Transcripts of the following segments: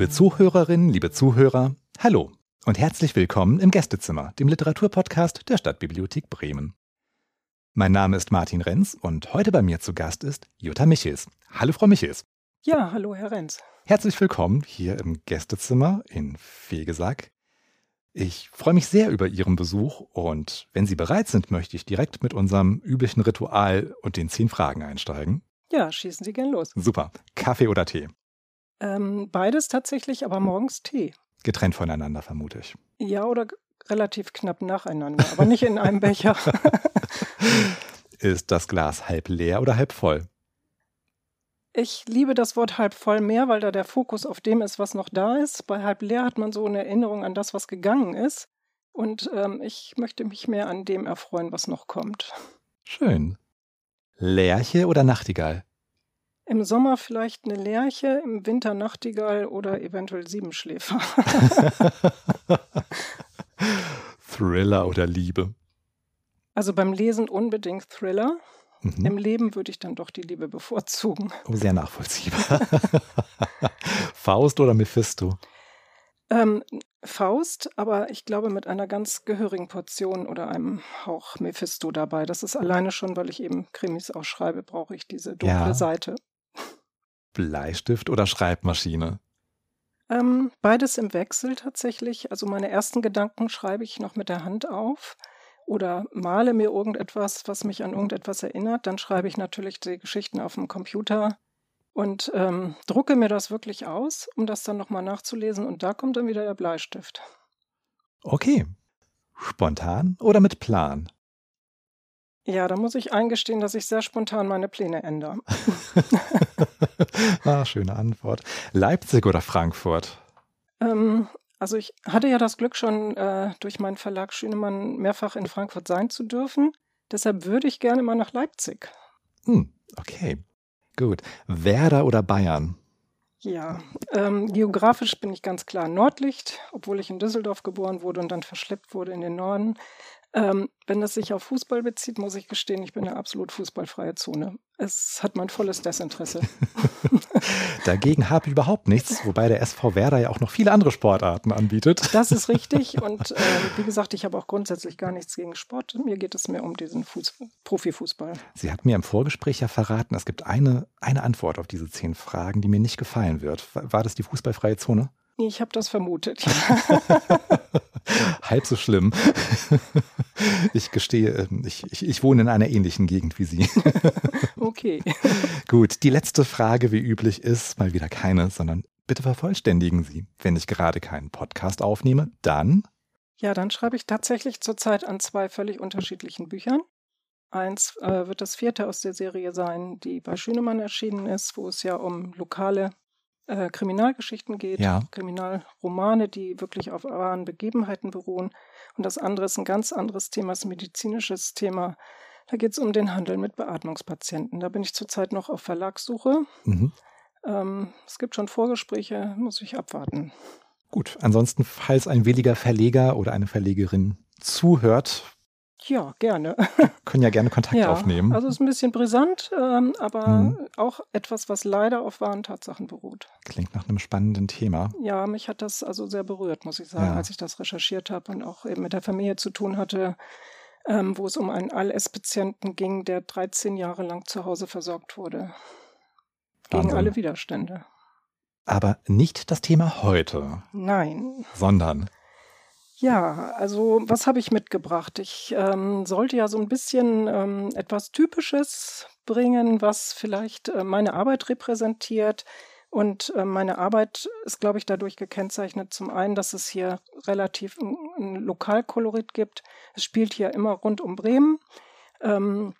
Liebe Zuhörerinnen, liebe Zuhörer, hallo und herzlich willkommen im Gästezimmer, dem Literaturpodcast der Stadtbibliothek Bremen. Mein Name ist Martin Renz und heute bei mir zu Gast ist Jutta Michels. Hallo, Frau Michels. Ja, hallo, Herr Renz. Herzlich willkommen hier im Gästezimmer in Fegesack. Ich freue mich sehr über Ihren Besuch und wenn Sie bereit sind, möchte ich direkt mit unserem üblichen Ritual und den zehn Fragen einsteigen. Ja, schießen Sie gern los. Super. Kaffee oder Tee? Ähm, beides tatsächlich, aber morgens Tee. Getrennt voneinander, vermute ich. Ja, oder relativ knapp nacheinander, aber nicht in einem Becher. Ist das Glas halb leer oder halb voll? Ich liebe das Wort halb voll mehr, weil da der Fokus auf dem ist, was noch da ist. Bei halb leer hat man so eine Erinnerung an das, was gegangen ist. Und ähm, ich möchte mich mehr an dem erfreuen, was noch kommt. Schön. Lerche oder Nachtigall? Im Sommer vielleicht eine Lerche, im Winter Nachtigall oder eventuell Siebenschläfer. Thriller oder Liebe? Also beim Lesen unbedingt Thriller. Mhm. Im Leben würde ich dann doch die Liebe bevorzugen. Oh, sehr nachvollziehbar. Faust oder Mephisto? Ähm, Faust, aber ich glaube mit einer ganz gehörigen Portion oder einem Hauch Mephisto dabei. Das ist alleine schon, weil ich eben Krimis auch schreibe, brauche ich diese dunkle ja. Seite. Bleistift oder Schreibmaschine? Ähm, beides im Wechsel tatsächlich. Also meine ersten Gedanken schreibe ich noch mit der Hand auf oder male mir irgendetwas, was mich an irgendetwas erinnert. Dann schreibe ich natürlich die Geschichten auf dem Computer und ähm, drucke mir das wirklich aus, um das dann nochmal nachzulesen. Und da kommt dann wieder der Bleistift. Okay. Spontan oder mit Plan? Ja, da muss ich eingestehen, dass ich sehr spontan meine Pläne ändere. ah, schöne Antwort. Leipzig oder Frankfurt? Ähm, also ich hatte ja das Glück schon äh, durch meinen Verlag Schünemann mehrfach in Frankfurt sein zu dürfen. Deshalb würde ich gerne mal nach Leipzig. Hm, okay, gut. Werder oder Bayern? Ja, ähm, geografisch bin ich ganz klar Nordlicht, obwohl ich in Düsseldorf geboren wurde und dann verschleppt wurde in den Norden. Ähm, wenn das sich auf Fußball bezieht, muss ich gestehen, ich bin eine absolut fußballfreie Zone. Es hat mein volles Desinteresse. Dagegen habe ich überhaupt nichts, wobei der SV Werder ja auch noch viele andere Sportarten anbietet. Das ist richtig und äh, wie gesagt, ich habe auch grundsätzlich gar nichts gegen Sport. Mir geht es mehr um diesen Fuß Profifußball. Sie hat mir im Vorgespräch ja verraten, es gibt eine, eine Antwort auf diese zehn Fragen, die mir nicht gefallen wird. War das die fußballfreie Zone? Ich habe das vermutet. Halb so schlimm. Ich gestehe, ähm, ich, ich, ich, wohne in einer ähnlichen Gegend wie Sie. Okay. Gut, die letzte Frage, wie üblich, ist mal wieder keine, sondern bitte vervollständigen Sie. Wenn ich gerade keinen Podcast aufnehme, dann? Ja, dann schreibe ich tatsächlich zurzeit an zwei völlig unterschiedlichen Büchern. Eins äh, wird das vierte aus der Serie sein, die bei Schünemann erschienen ist, wo es ja um lokale äh, Kriminalgeschichten geht, ja. Kriminalromane, die wirklich auf wahren Begebenheiten beruhen. Und das andere ist ein ganz anderes Thema, ist ein medizinisches Thema. Da geht es um den Handel mit Beatmungspatienten. Da bin ich zurzeit noch auf Verlagssuche. Mhm. Ähm, es gibt schon Vorgespräche, muss ich abwarten. Gut, ansonsten, falls ein williger Verleger oder eine Verlegerin zuhört, ja, gerne. Können ja gerne Kontakt ja, aufnehmen. Also es ist ein bisschen brisant, ähm, aber mhm. auch etwas, was leider auf wahren Tatsachen beruht. Klingt nach einem spannenden Thema. Ja, mich hat das also sehr berührt, muss ich sagen, ja. als ich das recherchiert habe und auch eben mit der Familie zu tun hatte, ähm, wo es um einen ALS-Patienten ging, der 13 Jahre lang zu Hause versorgt wurde. Gegen Wahnsinn. alle Widerstände. Aber nicht das Thema heute. Nein. Sondern ja, also was habe ich mitgebracht? Ich ähm, sollte ja so ein bisschen ähm, etwas Typisches bringen, was vielleicht äh, meine Arbeit repräsentiert. Und äh, meine Arbeit ist, glaube ich, dadurch gekennzeichnet. Zum einen, dass es hier relativ ein, Lokalkolorit gibt. Es spielt hier immer rund um Bremen. Ähm,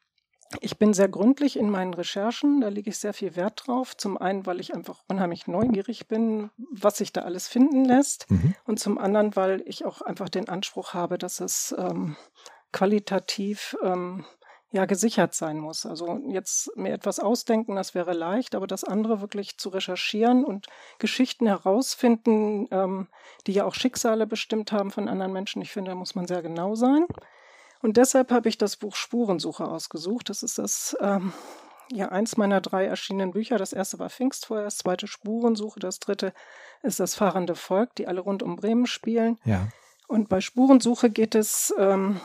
ich bin sehr gründlich in meinen Recherchen, da lege ich sehr viel Wert drauf. Zum einen, weil ich einfach unheimlich neugierig bin, was sich da alles finden lässt. Mhm. Und zum anderen, weil ich auch einfach den Anspruch habe, dass es ähm, qualitativ ähm, ja gesichert sein muss. Also jetzt mir etwas ausdenken, das wäre leicht, aber das andere wirklich zu recherchieren und Geschichten herausfinden, ähm, die ja auch Schicksale bestimmt haben von anderen Menschen, ich finde, da muss man sehr genau sein. Und deshalb habe ich das Buch Spurensuche ausgesucht. Das ist das ähm, ja eins meiner drei erschienenen Bücher. Das erste war Pfingstfeuer, das zweite Spurensuche, das dritte ist das fahrende Volk, die alle rund um Bremen spielen. Ja. Und bei Spurensuche geht es ähm,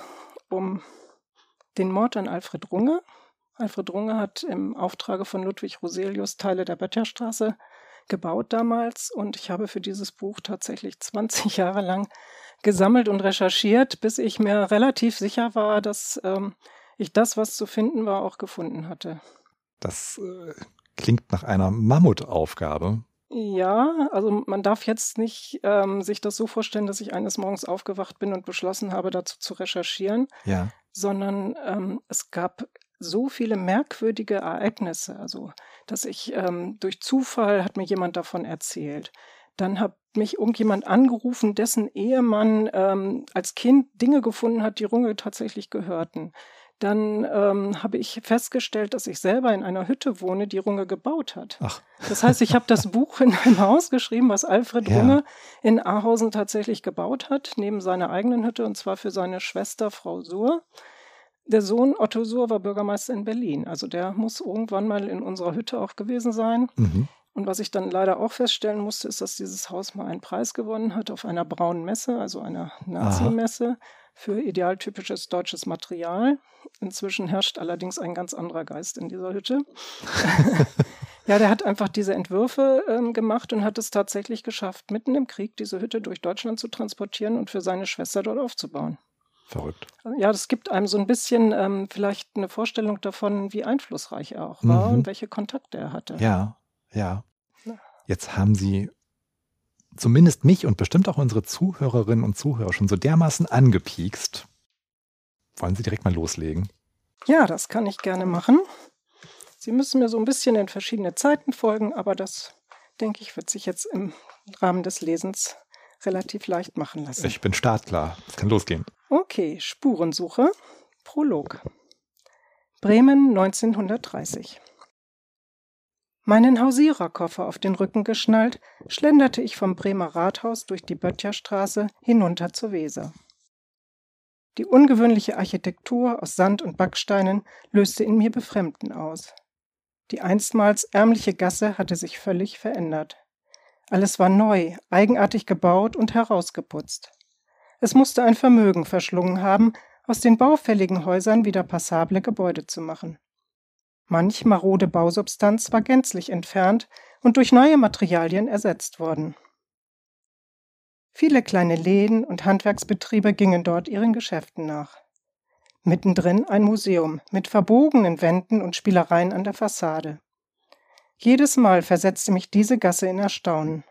um den Mord an Alfred Runge. Alfred Runge hat im Auftrage von Ludwig Roselius Teile der Böttcherstraße gebaut damals und ich habe für dieses Buch tatsächlich 20 Jahre lang gesammelt und recherchiert, bis ich mir relativ sicher war, dass ähm, ich das, was zu finden war, auch gefunden hatte. Das äh, klingt nach einer Mammutaufgabe. Ja, also man darf jetzt nicht ähm, sich das so vorstellen, dass ich eines Morgens aufgewacht bin und beschlossen habe, dazu zu recherchieren, Ja. sondern ähm, es gab so viele merkwürdige Ereignisse, also dass ich ähm, durch Zufall hat mir jemand davon erzählt. Dann hat mich irgendjemand angerufen, dessen Ehemann ähm, als Kind Dinge gefunden hat, die Runge tatsächlich gehörten. Dann ähm, habe ich festgestellt, dass ich selber in einer Hütte wohne, die Runge gebaut hat. Ach, Das heißt, ich habe das Buch in einem Haus geschrieben, was Alfred Ja. Runge in Ahausen tatsächlich gebaut hat, neben seiner eigenen Hütte, und zwar für seine Schwester Frau Suhr. Der Sohn Otto Suhr war Bürgermeister in Berlin. Also der muss irgendwann mal in unserer Hütte auch gewesen sein. mhm. Und was ich dann leider auch feststellen musste, ist, dass dieses Haus mal einen Preis gewonnen hat auf einer braunen Messe, also einer Nazi-Messe für idealtypisches deutsches Material. Inzwischen herrscht allerdings ein ganz anderer Geist in dieser Hütte. ja, der hat einfach diese Entwürfe ähm, gemacht und hat es tatsächlich geschafft, mitten im Krieg diese Hütte durch Deutschland zu transportieren und für seine Schwester dort aufzubauen. Verrückt. Ja, das gibt einem so ein bisschen ähm, vielleicht eine Vorstellung davon, wie einflussreich er auch war Mhm. und welche Kontakte er hatte. Ja, ja. Ja. Jetzt haben Sie zumindest mich und bestimmt auch unsere Zuhörerinnen und Zuhörer schon so dermaßen angepiekst. Wollen Sie direkt mal loslegen? Ja, das kann ich gerne machen. Sie müssen mir so ein bisschen in verschiedene Zeiten folgen, aber das, denke ich, wird sich jetzt im Rahmen des Lesens relativ leicht machen lassen. Ich bin startklar. Es kann losgehen. Okay, Spurensuche. Prolog. Bremen 1930. Meinen Hausiererkoffer auf den Rücken geschnallt, schlenderte ich vom Bremer Rathaus durch die Böttcherstraße hinunter zur Weser. Die ungewöhnliche Architektur aus Sand und Backsteinen löste in mir Befremden aus. Die einstmals ärmliche Gasse hatte sich völlig verändert. Alles war neu, eigenartig gebaut und herausgeputzt. Es musste ein Vermögen verschlungen haben, aus den baufälligen Häusern wieder passable Gebäude zu machen. Manch marode Bausubstanz war gänzlich entfernt und durch neue Materialien ersetzt worden. Viele kleine Läden und Handwerksbetriebe gingen dort ihren Geschäften nach. Mittendrin ein Museum mit verbogenen Wänden und Spielereien an der Fassade. Jedes Mal versetzte mich diese Gasse in Erstaunen.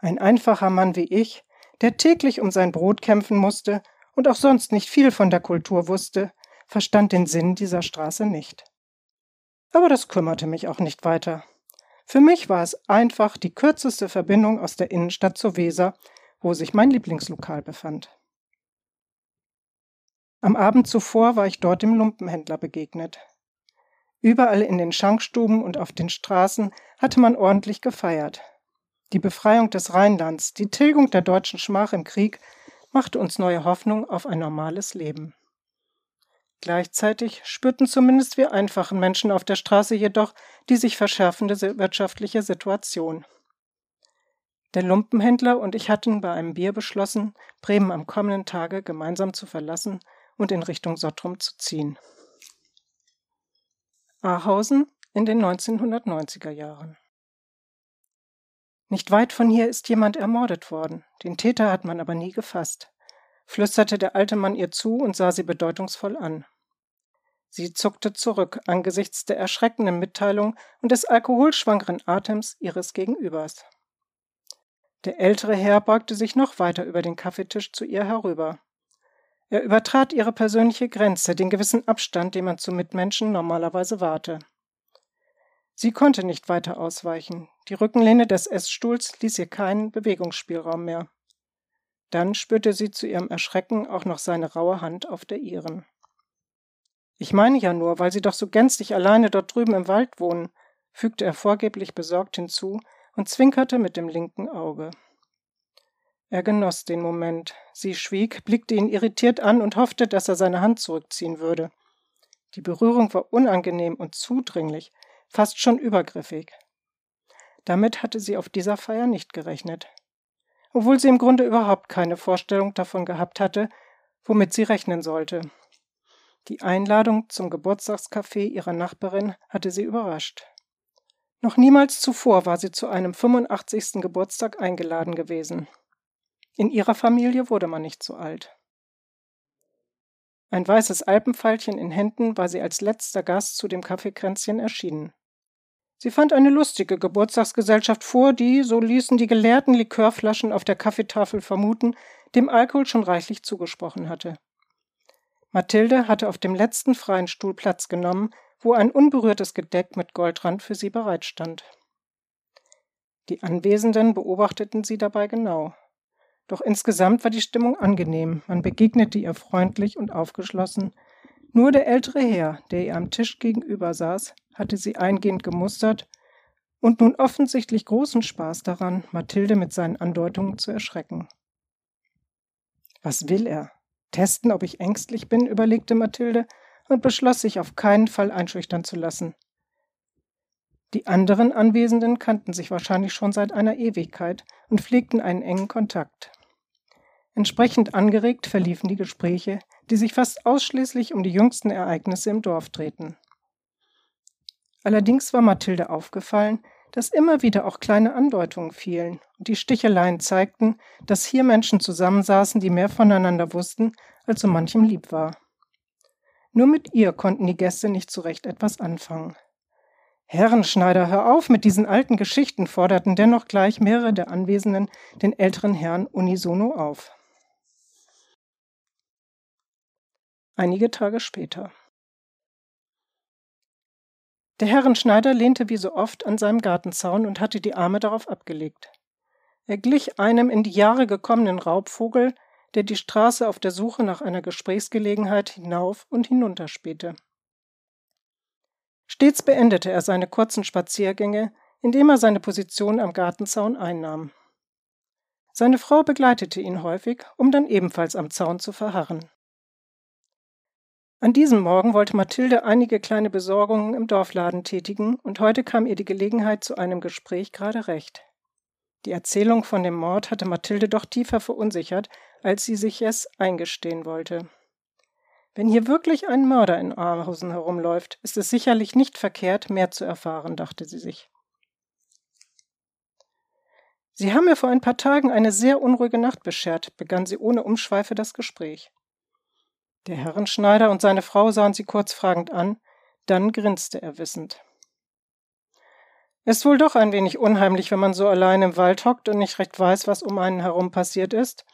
Ein einfacher Mann wie ich, der täglich um sein Brot kämpfen musste und auch sonst nicht viel von der Kultur wusste, verstand den Sinn dieser Straße nicht. Aber das kümmerte mich auch nicht weiter. Für mich war es einfach die kürzeste Verbindung aus der Innenstadt zur Weser, wo sich mein Lieblingslokal befand. Am Abend zuvor war ich dort dem Lumpenhändler begegnet. Überall in den Schankstuben und auf den Straßen hatte man ordentlich gefeiert. Die Befreiung des Rheinlands, die Tilgung der deutschen Schmach im Krieg machte uns neue Hoffnung auf ein normales Leben. Gleichzeitig spürten zumindest wir einfachen Menschen auf der Straße jedoch die sich verschärfende wirtschaftliche Situation. Der Lumpenhändler und ich hatten bei einem Bier beschlossen, Bremen am kommenden Tage gemeinsam zu verlassen und in Richtung Sottrum zu ziehen. Ahausen in den 1990er Jahren. Nicht weit von hier ist jemand ermordet worden. Den Täter hat man aber nie gefasst, flüsterte der alte Mann ihr zu und sah sie bedeutungsvoll an. Sie zuckte zurück angesichts der erschreckenden Mitteilung und des alkoholschwangeren Atems ihres Gegenübers. Der ältere Herr beugte sich noch weiter über den Kaffeetisch zu ihr herüber. Er übertrat ihre persönliche Grenze, den gewissen Abstand, den man zu Mitmenschen normalerweise wahre. Sie konnte nicht weiter ausweichen. Die Rückenlehne des Essstuhls ließ ihr keinen Bewegungsspielraum mehr. Dann spürte sie zu ihrem Erschrecken auch noch seine raue Hand auf der ihren. Ich meine ja nur, weil Sie doch so gänzlich alleine dort drüben im Wald wohnen, fügte er vorgeblich besorgt hinzu und zwinkerte mit dem linken Auge. Er genoss den Moment. Sie schwieg, blickte ihn irritiert an und hoffte, dass er seine Hand zurückziehen würde. Die Berührung war unangenehm und zudringlich, fast schon übergriffig. Damit hatte sie auf dieser Feier nicht gerechnet. Obwohl sie im Grunde überhaupt keine Vorstellung davon gehabt hatte, womit sie rechnen sollte. Die Einladung zum Geburtstagscafé ihrer Nachbarin hatte sie überrascht. Noch niemals zuvor war sie zu einem 85. Geburtstag eingeladen gewesen. In ihrer Familie wurde man nicht so alt. Ein weißes Alpenpfeilchen in Händen war sie als letzter Gast zu dem Kaffeekränzchen erschienen. Sie fand eine lustige Geburtstagsgesellschaft vor, die, so ließen die geleerten Likörflaschen auf der Kaffeetafel vermuten, dem Alkohol schon reichlich zugesprochen hatte. Mathilde hatte auf dem letzten freien Stuhl Platz genommen, wo ein unberührtes Gedeck mit Goldrand für sie bereitstand. Die Anwesenden beobachteten sie dabei genau. Doch insgesamt war die Stimmung angenehm, man begegnete ihr freundlich und aufgeschlossen. Nur der ältere Herr, der ihr am Tisch gegenüber saß, hatte sie eingehend gemustert und nun offensichtlich großen Spaß daran, Mathilde mit seinen Andeutungen zu erschrecken. Was will er? Testen, ob ich ängstlich bin, überlegte Mathilde und beschloss, sich auf keinen Fall einschüchtern zu lassen. Die anderen Anwesenden kannten sich wahrscheinlich schon seit einer Ewigkeit und pflegten einen engen Kontakt. Entsprechend angeregt verliefen die Gespräche, die sich fast ausschließlich um die jüngsten Ereignisse im Dorf drehten. Allerdings war Mathilde aufgefallen, dass immer wieder auch kleine Andeutungen fielen und die Sticheleien zeigten, dass hier Menschen zusammensaßen, die mehr voneinander wussten, als so manchem lieb war. Nur mit ihr konnten die Gäste nicht zurecht etwas anfangen. Herrenschneider, hör auf mit diesen alten Geschichten, forderten dennoch gleich mehrere der Anwesenden den älteren Herrn unisono auf. Einige Tage später. Der Herrenschneider lehnte wie so oft an seinem Gartenzaun und hatte die Arme darauf abgelegt. Er glich einem in die Jahre gekommenen Raubvogel, der die Straße auf der Suche nach einer Gesprächsgelegenheit hinauf und hinunter spähte. Stets beendete er seine kurzen Spaziergänge, indem er seine Position am Gartenzaun einnahm. Seine Frau begleitete ihn häufig, um dann ebenfalls am Zaun zu verharren. An diesem Morgen wollte Mathilde einige kleine Besorgungen im Dorfladen tätigen, und heute kam ihr die Gelegenheit zu einem Gespräch gerade recht. Die Erzählung von dem Mord hatte Mathilde doch tiefer verunsichert, als sie sich es eingestehen wollte. Wenn hier wirklich ein Mörder in Aarhausen herumläuft, ist es sicherlich nicht verkehrt, mehr zu erfahren, dachte sie sich. Sie haben mir vor ein paar Tagen eine sehr unruhige Nacht beschert, begann sie ohne Umschweife das Gespräch. Der Herrenschneider und seine Frau sahen sie kurz fragend an, dann grinste er wissend. Ist wohl doch ein wenig unheimlich, wenn man so allein im Wald hockt und nicht recht weiß, was um einen herum passiert ist,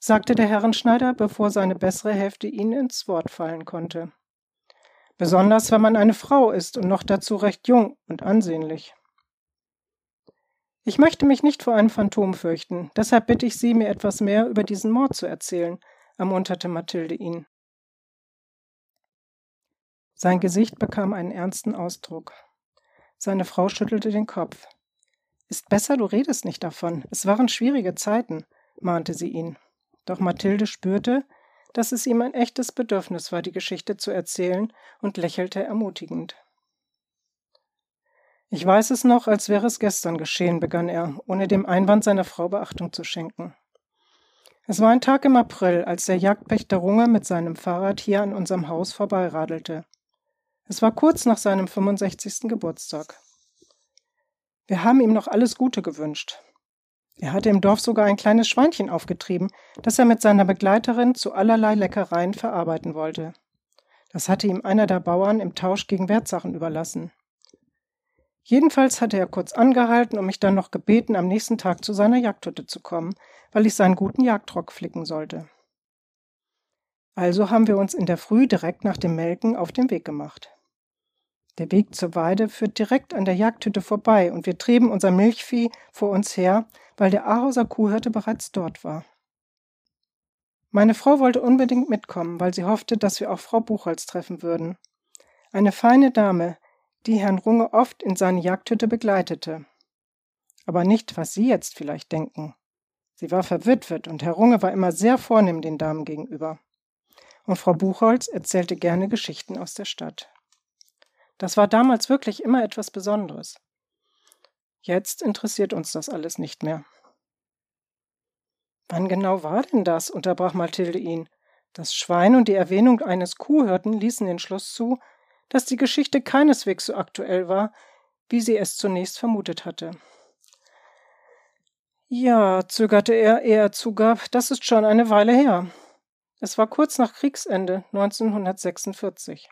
sagte der Herrenschneider, bevor seine bessere Hälfte ihn ins Wort fallen konnte. Besonders wenn man eine Frau ist und noch dazu recht jung und ansehnlich. Ich möchte mich nicht vor einem Phantom fürchten, deshalb bitte ich Sie, mir etwas mehr über diesen Mord zu erzählen, ermunterte Mathilde ihn. Sein Gesicht bekam einen ernsten Ausdruck. Seine Frau schüttelte den Kopf. Ist besser, du redest nicht davon. Es waren schwierige Zeiten, mahnte sie ihn. Doch Mathilde spürte, dass es ihm ein echtes Bedürfnis war, die Geschichte zu erzählen, und lächelte ermutigend. Ich weiß es noch, als wäre es gestern geschehen, begann er, ohne dem Einwand seiner Frau Beachtung zu schenken. Es war ein Tag im April, als der Jagdpächter Runge mit seinem Fahrrad hier an unserem Haus vorbeiradelte. Es war kurz nach seinem 65. Geburtstag. Wir haben ihm noch alles Gute gewünscht. Er hatte im Dorf sogar ein kleines Schweinchen aufgetrieben, das er mit seiner Begleiterin zu allerlei Leckereien verarbeiten wollte. Das hatte ihm einer der Bauern im Tausch gegen Wertsachen überlassen. Jedenfalls hatte er kurz angehalten und mich dann noch gebeten, am nächsten Tag zu seiner Jagdhütte zu kommen, weil ich seinen guten Jagdrock flicken sollte. Also haben wir uns in der Früh direkt nach dem Melken auf den Weg gemacht. Der Weg zur Weide führt direkt an der Jagdhütte vorbei und wir trieben unser Milchvieh vor uns her, weil der Ahauser Kuhhirte bereits dort war. Meine Frau wollte unbedingt mitkommen, weil sie hoffte, dass wir auch Frau Buchholz treffen würden. Eine feine Dame, die Herrn Runge oft in seine Jagdhütte begleitete. Aber nicht, was Sie jetzt vielleicht denken. Sie war verwitwet und Herr Runge war immer sehr vornehm den Damen gegenüber. Und Frau Buchholz erzählte gerne Geschichten aus der Stadt. Das war damals wirklich immer etwas Besonderes. Jetzt interessiert uns das alles nicht mehr. Wann genau war denn das? unterbrach Mathilde ihn. Das Schwein und die Erwähnung eines Kuhhirten ließen den Schluss zu, dass die Geschichte keineswegs so aktuell war, wie sie es zunächst vermutet hatte. Ja, zögerte er, ehe er zugab, das ist schon eine Weile her. Es war kurz nach Kriegsende 1946.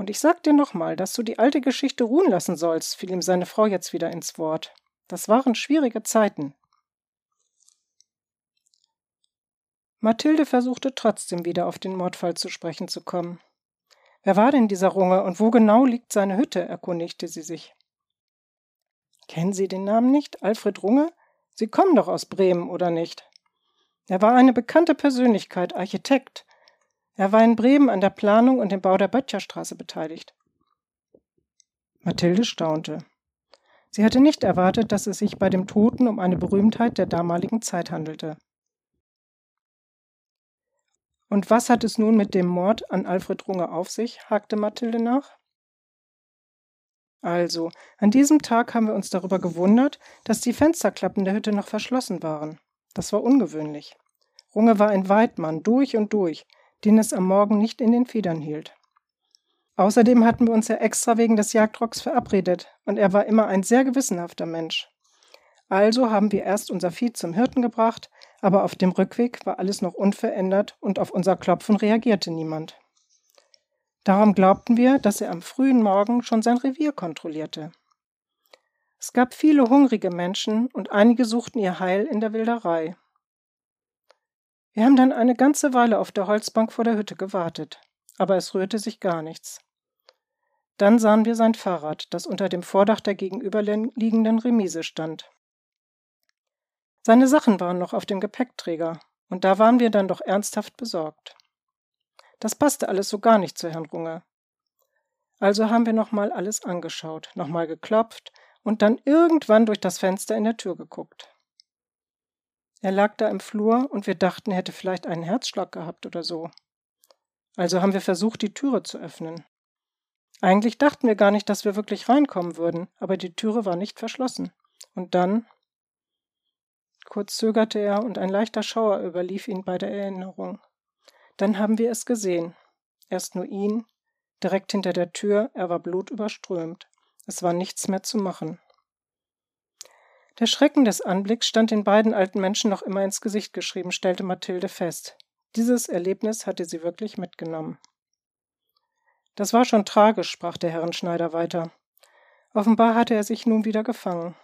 Und ich sag dir nochmal, dass du die alte Geschichte ruhen lassen sollst, fiel ihm seine Frau jetzt wieder ins Wort. Das waren schwierige Zeiten. Mathilde versuchte trotzdem wieder auf den Mordfall zu sprechen zu kommen. Wer war denn dieser Runge und wo genau liegt seine Hütte? erkundigte sie sich. Kennen Sie den Namen nicht? Alfred Runge? Sie kommen doch aus Bremen, oder nicht? Er war eine bekannte Persönlichkeit, Architekt. Er war in Bremen an der Planung und dem Bau der Böttcherstraße beteiligt. Mathilde staunte. Sie hatte nicht erwartet, dass es sich bei dem Toten um eine Berühmtheit der damaligen Zeit handelte. Und was hat es nun mit dem Mord an Alfred Runge auf sich? hakte Mathilde nach. Also, an diesem Tag haben wir uns darüber gewundert, dass die Fensterklappen der Hütte noch verschlossen waren. Das war ungewöhnlich. Runge war ein Weidmann, durch und durch, den es am Morgen nicht in den Federn hielt. Außerdem hatten wir uns ja extra wegen des Jagdrocks verabredet, und er war immer ein sehr gewissenhafter Mensch. Also haben wir erst unser Vieh zum Hirten gebracht, aber auf dem Rückweg war alles noch unverändert und auf unser Klopfen reagierte niemand. Darum glaubten wir, dass er am frühen Morgen schon sein Revier kontrollierte. Es gab viele hungrige Menschen und einige suchten ihr Heil in der Wilderei. Wir haben dann eine ganze Weile auf der Holzbank vor der Hütte gewartet, aber es rührte sich gar nichts. Dann sahen wir sein Fahrrad, das unter dem Vordach der gegenüberliegenden Remise stand. Seine Sachen waren noch auf dem Gepäckträger, und da waren wir dann doch ernsthaft besorgt. Das passte alles so gar nicht zu Herrn Runge. Also haben wir nochmal alles angeschaut, nochmal geklopft und dann irgendwann durch das Fenster in der Tür geguckt. Er lag da im Flur und wir dachten, er hätte vielleicht einen Herzschlag gehabt oder so. Also haben wir versucht, die Türe zu öffnen. Eigentlich dachten wir gar nicht, dass wir wirklich reinkommen würden, aber die Türe war nicht verschlossen. Und dann. Kurz zögerte er und ein leichter Schauer überlief ihn bei der Erinnerung. Dann haben wir es gesehen. Erst nur ihn, direkt hinter der Tür, er war blutüberströmt. Es war nichts mehr zu machen. Der Schrecken des Anblicks stand den beiden alten Menschen noch immer ins Gesicht geschrieben, stellte Mathilde fest. Dieses Erlebnis hatte sie wirklich mitgenommen. Das war schon tragisch, sprach der Herrenschneider weiter. Offenbar hatte er sich nun wieder gefangen.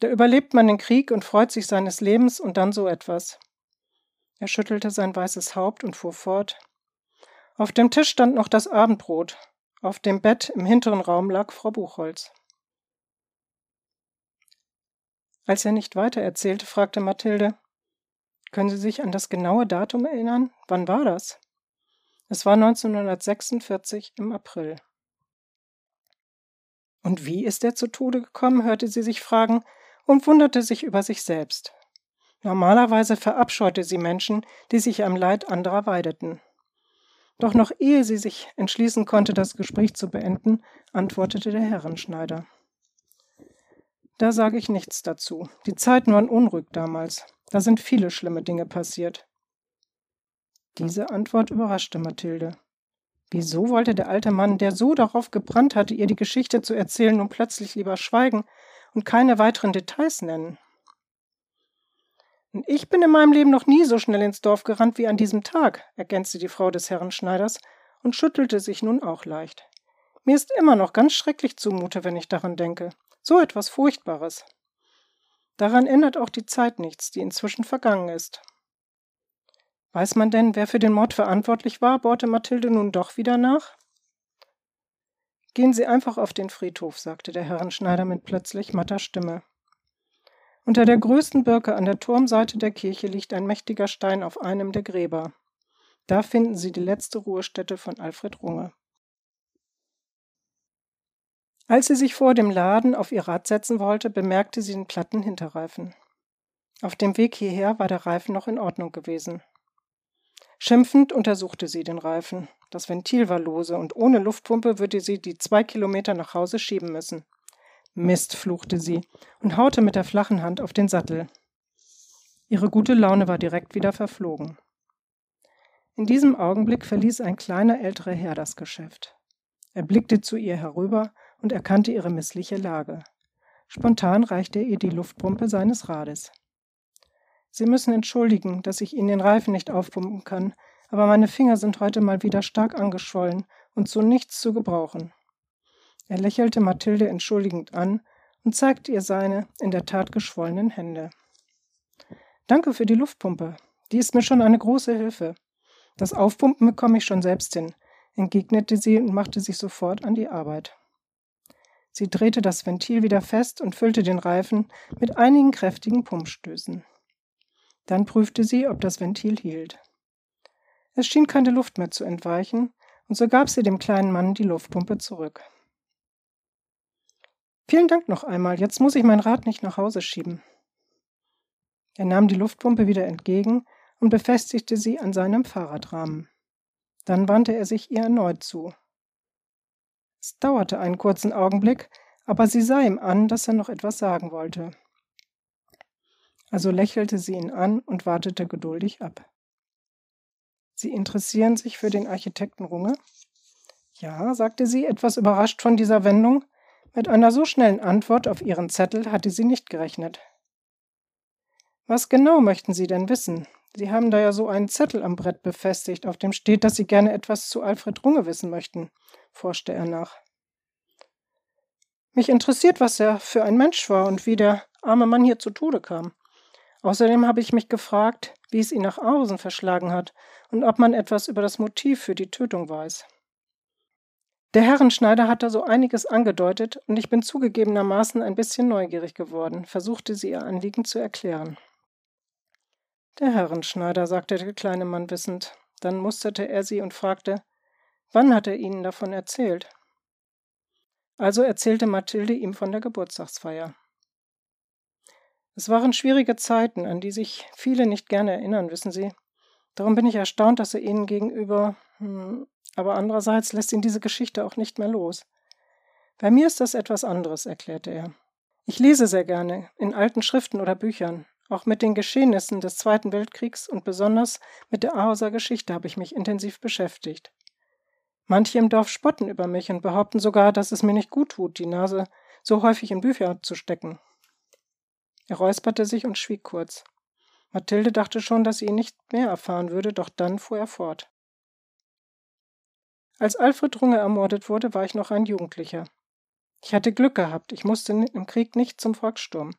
Da überlebt man den Krieg und freut sich seines Lebens und dann so etwas. Er schüttelte sein weißes Haupt und fuhr fort. Auf dem Tisch stand noch das Abendbrot. Auf dem Bett im hinteren Raum lag Frau Buchholz. Als er nicht weiter erzählte, fragte Mathilde, können Sie sich an das genaue Datum erinnern? Wann war das? Es war 1946 im April. Und wie ist er zu Tode gekommen? hörte sie sich fragen und wunderte sich über sich selbst. Normalerweise verabscheute sie Menschen, die sich am Leid anderer weideten. Doch noch ehe sie sich entschließen konnte, das Gespräch zu beenden, antwortete der Herrenschneider. Da sage ich nichts dazu. Die Zeiten waren unruhig damals. Da sind viele schlimme Dinge passiert. Diese Antwort überraschte Mathilde. Wieso wollte der alte Mann, der so darauf gebrannt hatte, ihr die Geschichte zu erzählen, nun plötzlich lieber schweigen und keine weiteren Details nennen? Ich bin in meinem Leben noch nie so schnell ins Dorf gerannt wie an diesem Tag, ergänzte die Frau des Herrenschneiders und schüttelte sich nun auch leicht. Mir ist immer noch ganz schrecklich zumute, wenn ich daran denke. So etwas Furchtbares. Daran ändert auch die Zeit nichts, die inzwischen vergangen ist. Weiß man denn, wer für den Mord verantwortlich war? bohrte Mathilde nun doch wieder nach. Gehen Sie einfach auf den Friedhof, sagte der Herrenschneider mit plötzlich matter Stimme. Unter der größten Birke an der Turmseite der Kirche liegt ein mächtiger Stein auf einem der Gräber. Da finden Sie die letzte Ruhestätte von Alfred Runge. Als sie sich vor dem Laden auf ihr Rad setzen wollte, bemerkte sie den platten Hinterreifen. Auf dem Weg hierher war der Reifen noch in Ordnung gewesen. Schimpfend untersuchte sie den Reifen. Das Ventil war lose und ohne Luftpumpe würde sie die zwei Kilometer nach Hause schieben müssen. Mist, fluchte sie und haute mit der flachen Hand auf den Sattel. Ihre gute Laune war direkt wieder verflogen. In diesem Augenblick verließ ein kleiner älterer Herr das Geschäft. Er blickte zu ihr herüber und erkannte ihre missliche Lage. Spontan reichte er ihr die Luftpumpe seines Rades. Sie müssen entschuldigen, dass ich Ihnen den Reifen nicht aufpumpen kann, aber meine Finger sind heute mal wieder stark angeschwollen und zu nichts zu gebrauchen. Er lächelte Mathilde entschuldigend an und zeigte ihr seine in der Tat geschwollenen Hände. Danke für die Luftpumpe. Die ist mir schon eine große Hilfe. Das Aufpumpen bekomme ich schon selbst hin, entgegnete sie und machte sich sofort an die Arbeit. Sie drehte das Ventil wieder fest und füllte den Reifen mit einigen kräftigen Pumpstößen. Dann prüfte sie, ob das Ventil hielt. Es schien keine Luft mehr zu entweichen, und so gab sie dem kleinen Mann die Luftpumpe zurück. Vielen Dank noch einmal, jetzt muss ich mein Rad nicht nach Hause schieben. Er nahm die Luftpumpe wieder entgegen und befestigte sie an seinem Fahrradrahmen. Dann wandte er sich ihr erneut zu. Es dauerte einen kurzen Augenblick, aber sie sah ihm an, dass er noch etwas sagen wollte. Also lächelte sie ihn an und wartete geduldig ab. Sie interessieren sich für den Architekten Runge? Ja, sagte sie, etwas überrascht von dieser Wendung. Mit einer so schnellen Antwort auf ihren Zettel hatte sie nicht gerechnet. Was genau möchten Sie denn wissen? Sie haben da ja so einen Zettel am Brett befestigt, auf dem steht, dass Sie gerne etwas zu Alfred Runge wissen möchten, forschte er nach. Mich interessiert, was er für ein Mensch war und wie der arme Mann hier zu Tode kam. Außerdem habe ich mich gefragt, wie es ihn nach außen verschlagen hat und ob man etwas über das Motiv für die Tötung weiß. Der Herrenschneider hat da so einiges angedeutet und ich bin zugegebenermaßen ein bisschen neugierig geworden, versuchte sie ihr Anliegen zu erklären. Der Herrenschneider, sagte der kleine Mann wissend. Dann musterte er sie und fragte, wann hat er Ihnen davon erzählt? Also erzählte Mathilde ihm von der Geburtstagsfeier. Es waren schwierige Zeiten, an die sich viele nicht gerne erinnern, wissen Sie. Darum bin ich erstaunt, dass er Ihnen gegenüber. Hm, aber andererseits lässt ihn diese Geschichte auch nicht mehr los. Bei mir ist das etwas anderes, erklärte er. Ich lese sehr gerne, in alten Schriften oder Büchern. Auch mit den Geschehnissen des Zweiten Weltkriegs und besonders mit der Ahauser Geschichte habe ich mich intensiv beschäftigt. Manche im Dorf spotten über mich und behaupten sogar, dass es mir nicht gut tut, die Nase so häufig in Bücher zu stecken. Er räusperte sich und schwieg kurz. Mathilde dachte schon, dass sie ihn nicht mehr erfahren würde, doch dann fuhr er fort. Als Alfred Runge ermordet wurde, war ich noch ein Jugendlicher. Ich hatte Glück gehabt, ich musste im Krieg nicht zum Volkssturm.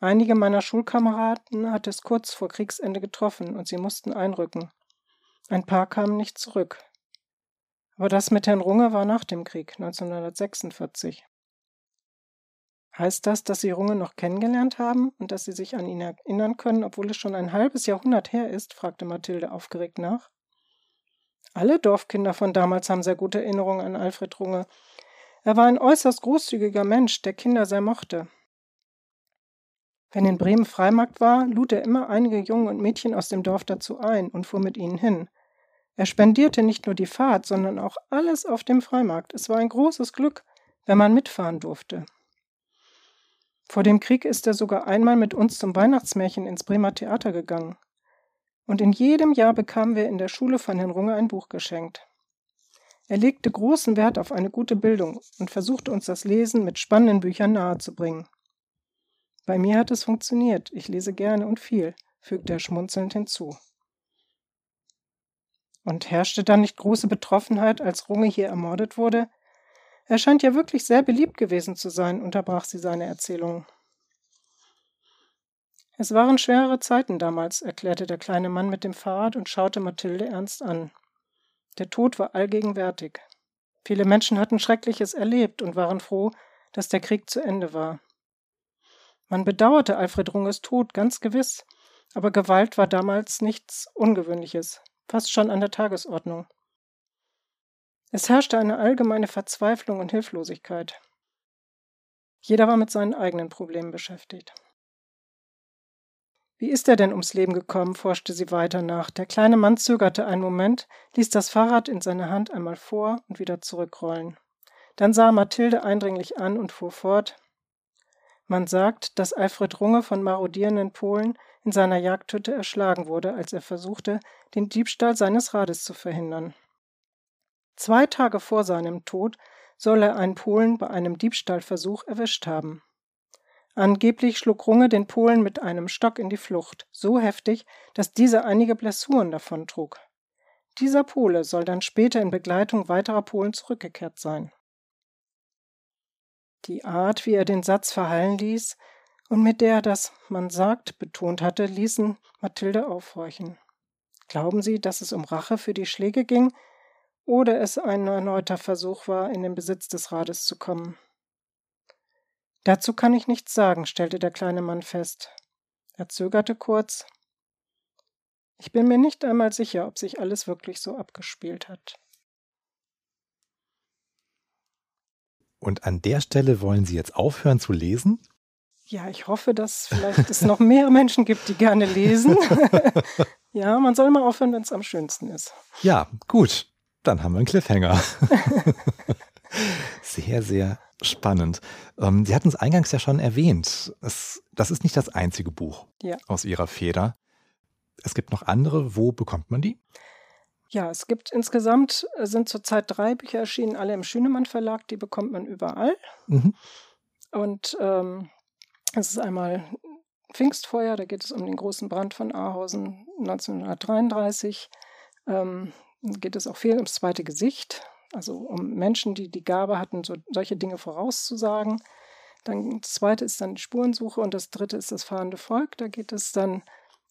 Einige meiner Schulkameraden hatte es kurz vor Kriegsende getroffen und sie mussten einrücken. Ein paar kamen nicht zurück. Aber das mit Herrn Runge war nach dem Krieg, 1946. Heißt das, dass Sie Runge noch kennengelernt haben und dass Sie sich an ihn erinnern können, obwohl es schon ein halbes Jahrhundert her ist? fragte Mathilde aufgeregt nach. Alle Dorfkinder von damals haben sehr gute Erinnerungen an Alfred Runge. Er war ein äußerst großzügiger Mensch, der Kinder sehr mochte. Wenn in Bremen Freimarkt war, lud er immer einige Jungen und Mädchen aus dem Dorf dazu ein und fuhr mit ihnen hin. Er spendierte nicht nur die Fahrt, sondern auch alles auf dem Freimarkt. Es war ein großes Glück, wenn man mitfahren durfte. Vor dem Krieg ist er sogar einmal mit uns zum Weihnachtsmärchen ins Bremer Theater gegangen. Und in jedem Jahr bekamen wir in der Schule von Herrn Runge ein Buch geschenkt. Er legte großen Wert auf eine gute Bildung und versuchte uns das Lesen mit spannenden Büchern nahezubringen. Bei mir hat es funktioniert. Ich lese gerne und viel, fügte er schmunzelnd hinzu. Und herrschte dann nicht große Betroffenheit, als Runge hier ermordet wurde? Er scheint ja wirklich sehr beliebt gewesen zu sein, unterbrach sie seine Erzählung. Es waren schwere Zeiten damals, erklärte der kleine Mann mit dem Fahrrad und schaute Mathilde ernst an. Der Tod war allgegenwärtig. Viele Menschen hatten Schreckliches erlebt und waren froh, dass der Krieg zu Ende war. Man bedauerte Alfred Runges Tod, ganz gewiss, aber Gewalt war damals nichts Ungewöhnliches, fast schon an der Tagesordnung. Es herrschte eine allgemeine Verzweiflung und Hilflosigkeit. Jeder war mit seinen eigenen Problemen beschäftigt. Wie ist er denn ums Leben gekommen? forschte sie weiter nach. Der kleine Mann zögerte einen Moment, ließ das Fahrrad in seiner Hand einmal vor und wieder zurückrollen. Dann sah Mathilde eindringlich an und fuhr fort. Man sagt, dass Alfred Runge von marodierenden Polen in seiner Jagdhütte erschlagen wurde, als er versuchte, den Diebstahl seines Rades zu verhindern. Zwei Tage vor seinem Tod soll er einen Polen bei einem Diebstahlversuch erwischt haben. Angeblich schlug Runge den Polen mit einem Stock in die Flucht, so heftig, dass dieser einige Blessuren davontrug. Dieser Pole soll dann später in Begleitung weiterer Polen zurückgekehrt sein. Die Art, wie er den Satz verhallen ließ und mit der er das man sagt betont hatte, ließen Mathilde aufhorchen. Glauben Sie, dass es um Rache für die Schläge ging oder es ein erneuter Versuch war, in den Besitz des Rades zu kommen? Dazu kann ich nichts sagen, stellte der kleine Mann fest. Er zögerte kurz. Ich bin mir nicht einmal sicher, ob sich alles wirklich so abgespielt hat. Und an der Stelle wollen Sie jetzt aufhören zu lesen? Ja, ich hoffe, dass vielleicht es noch mehrere Menschen gibt, die gerne lesen. ja, man soll mal aufhören, wenn es am schönsten ist. Ja, gut. Dann haben wir einen Cliffhanger. sehr, sehr spannend. Ähm, Sie hatten es eingangs ja schon erwähnt. Es, das ist nicht das einzige Buch ja. aus Ihrer Feder. Es gibt noch andere. Wo bekommt man die? Ja, es gibt insgesamt, äh, sind zurzeit drei Bücher erschienen, alle im Schünemann Verlag. Die bekommt man überall. Mhm. Und ähm, es ist einmal Pfingstfeuer, da geht es um den großen Brand von Ahausen 1933. Ähm, geht es auch viel ums zweite Gesicht also um Menschen, die die Gabe hatten, so, solche Dinge vorauszusagen. Dann das zweite ist dann die Spurensuche und das dritte ist das fahrende Volk. Da geht es dann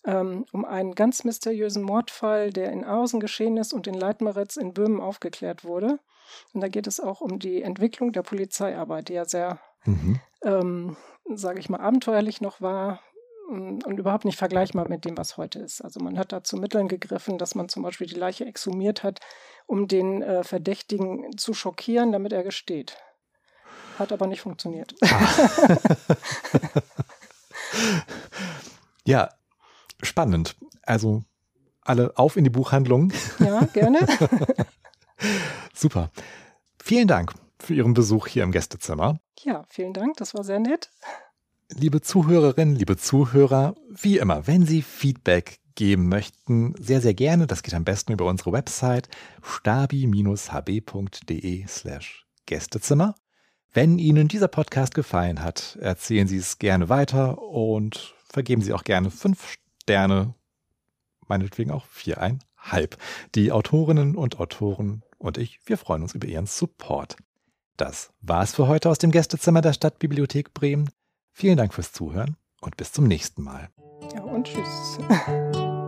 ähm, um einen ganz mysteriösen Mordfall, der in Außen geschehen ist und in Leitmeritz in Böhmen aufgeklärt wurde. Und da geht es auch um die Entwicklung der Polizeiarbeit, die ja sehr, mhm. Ähm, sage ich mal, abenteuerlich noch war, und überhaupt nicht vergleichbar mit dem, was heute ist. Also man hat da zu Mitteln gegriffen, dass man zum Beispiel die Leiche exhumiert hat, um den äh, Verdächtigen zu schockieren, damit er gesteht. Hat aber nicht funktioniert. Ah. ja, spannend. Also alle auf in die Buchhandlung. Ja, gerne. Super. Vielen Dank für Ihren Besuch hier im Gästezimmer. Ja, vielen Dank. Das war sehr nett. Liebe Zuhörerinnen, liebe Zuhörer, wie immer, wenn Sie Feedback geben möchten, sehr, sehr gerne. Das geht am besten über unsere Website stabi-hb.de slash Gästezimmer. Wenn Ihnen dieser Podcast gefallen hat, erzählen Sie es gerne weiter und vergeben Sie auch gerne fünf Sterne, meinetwegen auch viereinhalb. Die Autorinnen und Autoren und ich, wir freuen uns über Ihren Support. Das war's für heute aus dem Gästezimmer der Stadtbibliothek Bremen. Vielen Dank fürs Zuhören und bis zum nächsten Mal. Ja, und tschüss.